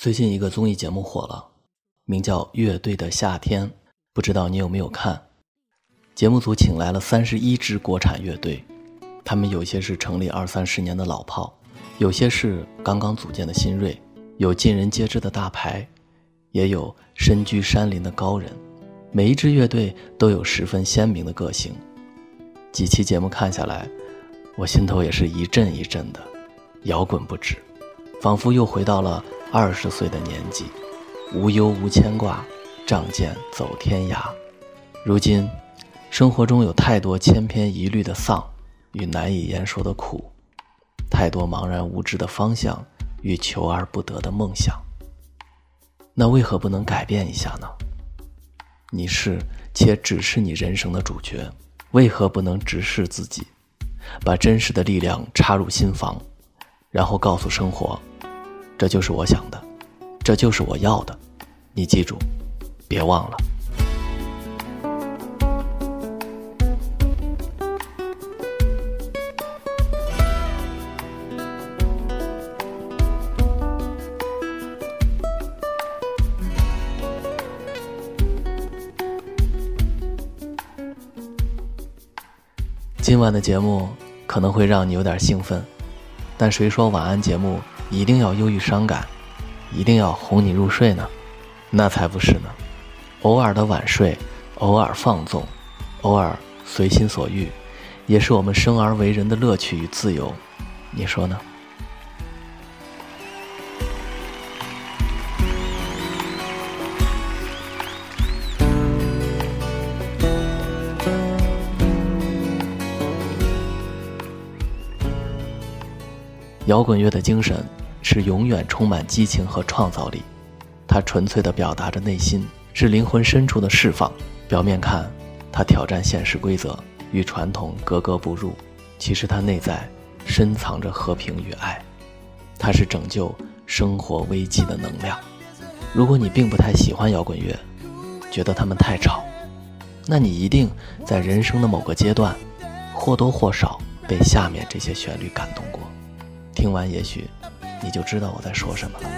最近一个综艺节目火了，名叫《乐队的夏天》，不知道你有没有看？节目组请来了三十一支国产乐队，他们有些是成立二三十年的老炮，有些是刚刚组建的新锐，有尽人皆知的大牌，也有身居山林的高人。每一支乐队都有十分鲜明的个性。几期节目看下来，我心头也是一阵一阵的，摇滚不止，仿佛又回到了。二十岁的年纪，无忧无牵挂，仗剑走天涯。如今，生活中有太多千篇一律的丧与难以言说的苦，太多茫然无知的方向与求而不得的梦想。那为何不能改变一下呢？你是且只是你人生的主角，为何不能直视自己，把真实的力量插入心房，然后告诉生活？这就是我想的，这就是我要的，你记住，别忘了。今晚的节目可能会让你有点兴奋，但谁说晚安节目？一定要忧郁伤感，一定要哄你入睡呢？那才不是呢！偶尔的晚睡，偶尔放纵，偶尔随心所欲，也是我们生而为人的乐趣与自由。你说呢？摇滚乐的精神。是永远充满激情和创造力，它纯粹的表达着内心，是灵魂深处的释放。表面看，它挑战现实规则，与传统格格不入。其实它内在深藏着和平与爱，它是拯救生活危机的能量。如果你并不太喜欢摇滚乐，觉得他们太吵，那你一定在人生的某个阶段，或多或少被下面这些旋律感动过。听完也许。你就知道我在说什么了。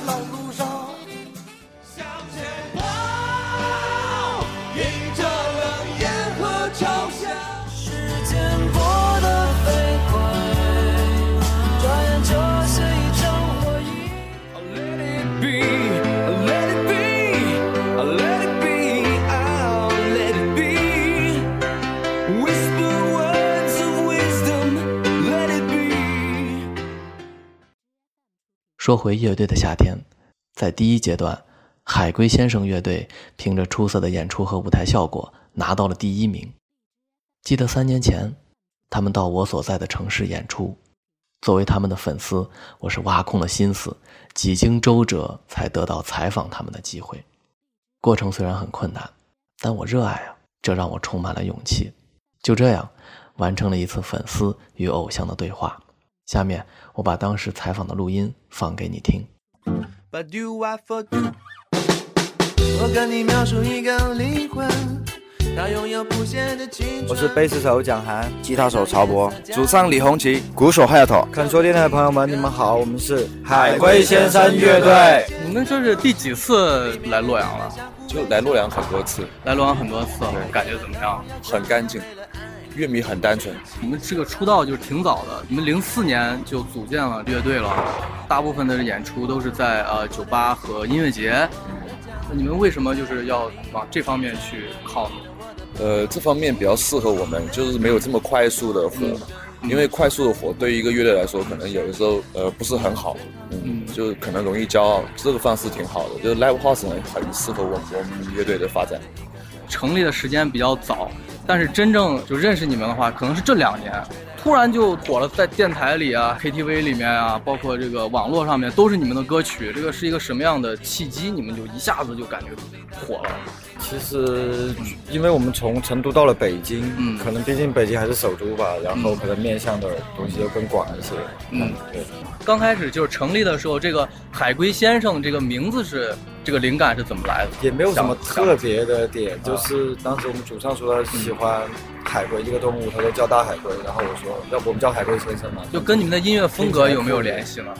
走说回乐队的夏天，在第一阶段，海龟先生乐队凭着出色的演出和舞台效果拿到了第一名。记得三年前，他们到我所在的城市演出，作为他们的粉丝，我是挖空了心思，几经周折才得到采访他们的机会。过程虽然很困难，但我热爱啊，这让我充满了勇气。就这样，完成了一次粉丝与偶像的对话。下面我把当时采访的录音放给你听。我是贝斯手蒋涵，吉他手曹博，主唱李红旗，鼓手 Hat。看说电台的朋友们，你们好，我们是海龟先生乐队。你们这是第几次来洛阳了？就来洛阳很多次，来洛阳很多次，感觉怎么样？很干净。乐迷很单纯，你们这个出道就挺早的，你们零四年就组建了乐队了，大部分的演出都是在呃酒吧和音乐节。你们为什么就是要往这方面去靠呢？呃，这方面比较适合我们，就是没有这么快速的火，因为快速的火对于一个乐队来说，可能有的时候呃不是很好，嗯，就可能容易骄傲。这个方式挺好的，就是 live house 很适合我们我们乐队的发展。成立的时间比较早。但是真正就认识你们的话，可能是这两年突然就火了，在电台里啊、KTV 里面啊，包括这个网络上面都是你们的歌曲。这个是一个什么样的契机？你们就一下子就感觉火了？其实，因为我们从成都到了北京，嗯，可能毕竟北京还是首都吧，然后可能面向的东西就更广一些。嗯，对。刚开始就是成立的时候，这个海龟先生这个名字是这个灵感是怎么来的？也没有什么特别的点，就是当时我们主唱说他喜欢海龟这个动物，他说叫大海龟，然后我说要不我们叫海龟先生嘛？就跟你们的音乐风格有没有联系呢？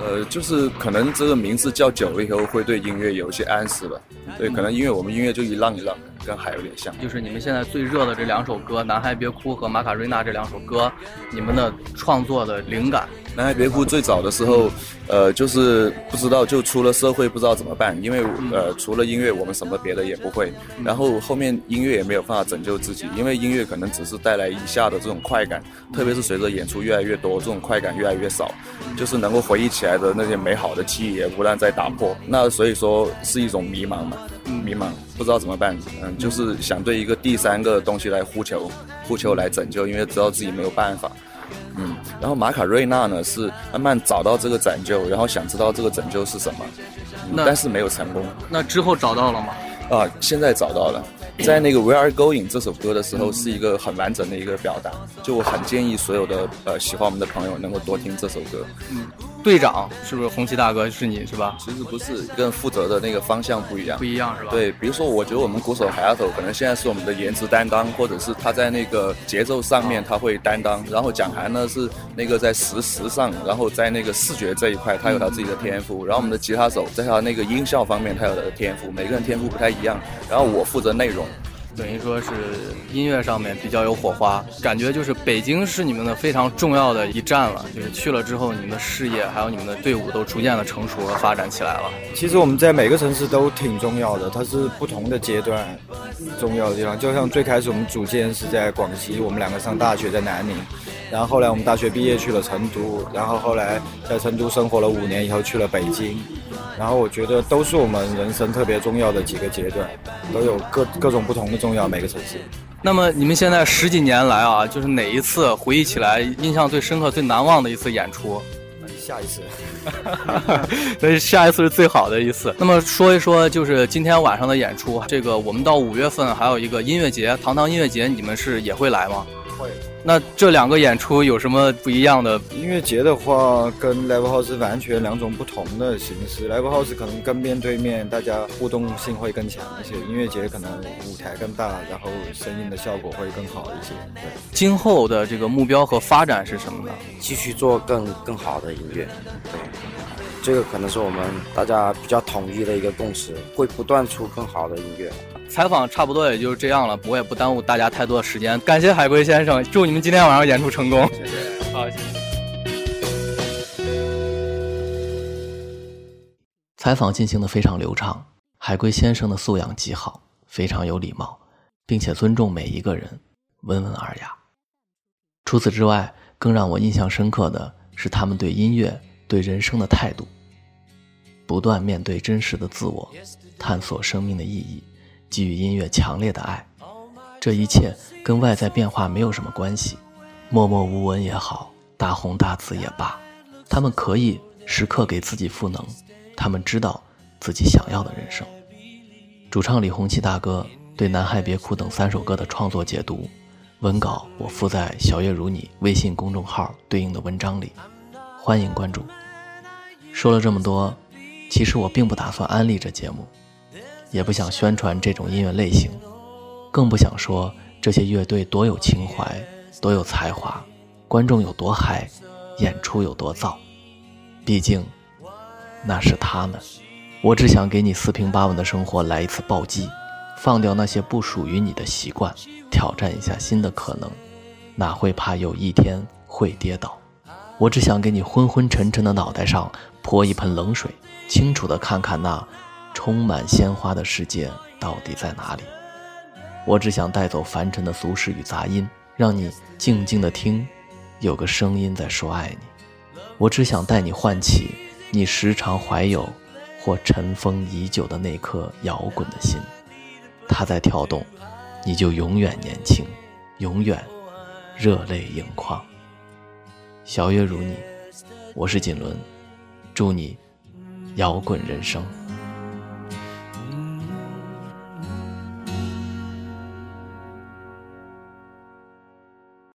呃，就是可能这个名字叫久了以后，会对音乐有一些暗示吧。对，可能因为我们音乐就一浪一浪的，跟海有点像。就是你们现在最热的这两首歌《男孩别哭》和《马卡瑞娜》这两首歌，你们的创作的灵感。男孩别哭最早的时候，呃，就是不知道就出了社会不知道怎么办，因为呃除了音乐我们什么别的也不会。然后后面音乐也没有办法拯救自己，因为音乐可能只是带来一下的这种快感，特别是随着演出越来越多，这种快感越来越少，就是能够回忆起来的那些美好的记忆也不断在打破。那所以说是一种迷茫嘛，迷茫不知道怎么办，嗯，就是想对一个第三个东西来呼求，呼求来拯救，因为知道自己没有办法。嗯，然后马卡瑞娜呢是慢慢找到这个拯救，然后想知道这个拯救是什么，但是没有成功。那之后找到了吗？啊，现在找到了，在那个 We Are Going 这首歌的时候是一个很完整的一个表达，就我很建议所有的呃喜欢我们的朋友能够多听这首歌。嗯。队长是不是红旗大哥？是你是吧？其实不是，跟负责的那个方向不一样。不一样是吧？对，比如说，我觉得我们鼓手海丫头可能现在是我们的颜值担当，或者是他在那个节奏上面他会担当。然后蒋涵呢是那个在实时上，然后在那个视觉这一块他有他自己的天赋。然后我们的吉他手在他那个音效方面他有他的天赋。每个人天赋不太一样。然后我负责内容。等于说是音乐上面比较有火花，感觉就是北京是你们的非常重要的一站了。就是去了之后，你们的事业还有你们的队伍都逐渐的成熟和发展起来了。其实我们在每个城市都挺重要的，它是不同的阶段重要的地方。就像最开始我们组建是在广西，我们两个上大学在南宁，然后后来我们大学毕业去了成都，然后后来在成都生活了五年以后去了北京。然后我觉得都是我们人生特别重要的几个阶段，都有各各种不同的重要。每个城市。那么你们现在十几年来啊，就是哪一次回忆起来印象最深刻、最难忘的一次演出？下一次，那下一次是最好的一次。那么说一说，就是今天晚上的演出，这个我们到五月份还有一个音乐节，堂堂音乐节，你们是也会来吗？会。那这两个演出有什么不一样的？音乐节的话，跟 live house 完全两种不同的形式。live house 可能跟面对面，大家互动性会更强一些；音乐节可能舞台更大，然后声音的效果会更好一些。对，今后的这个目标和发展是什么呢？继续做更更好的音乐。对，这个可能是我们大家比较统一的一个共识，会不断出更好的音乐。采访差不多也就是这样了，我也不耽误大家太多的时间。感谢海龟先生，祝你们今天晚上演出成功。谢谢，好，谢谢。采访进行的非常流畅，海龟先生的素养极好，非常有礼貌，并且尊重每一个人，温文尔雅。除此之外，更让我印象深刻的是他们对音乐、对人生的态度，不断面对真实的自我，探索生命的意义。给予音乐强烈的爱，这一切跟外在变化没有什么关系。默默无闻也好，大红大紫也罢，他们可以时刻给自己赋能。他们知道自己想要的人生。主唱李红旗大哥对《男孩别哭》等三首歌的创作解读，文稿我附在小月如你微信公众号对应的文章里，欢迎关注。说了这么多，其实我并不打算安利这节目。也不想宣传这种音乐类型，更不想说这些乐队多有情怀、多有才华，观众有多嗨，演出有多燥。毕竟，那是他们。我只想给你四平八稳的生活来一次暴击，放掉那些不属于你的习惯，挑战一下新的可能。哪会怕有一天会跌倒？我只想给你昏昏沉沉的脑袋上泼一盆冷水，清楚的看看那。充满鲜花的世界到底在哪里？我只想带走凡尘的俗世与杂音，让你静静的听，有个声音在说爱你。我只想带你唤起你时常怀有或尘封已久的那颗摇滚的心，它在跳动，你就永远年轻，永远热泪盈眶。小月如你，我是锦纶，祝你摇滚人生。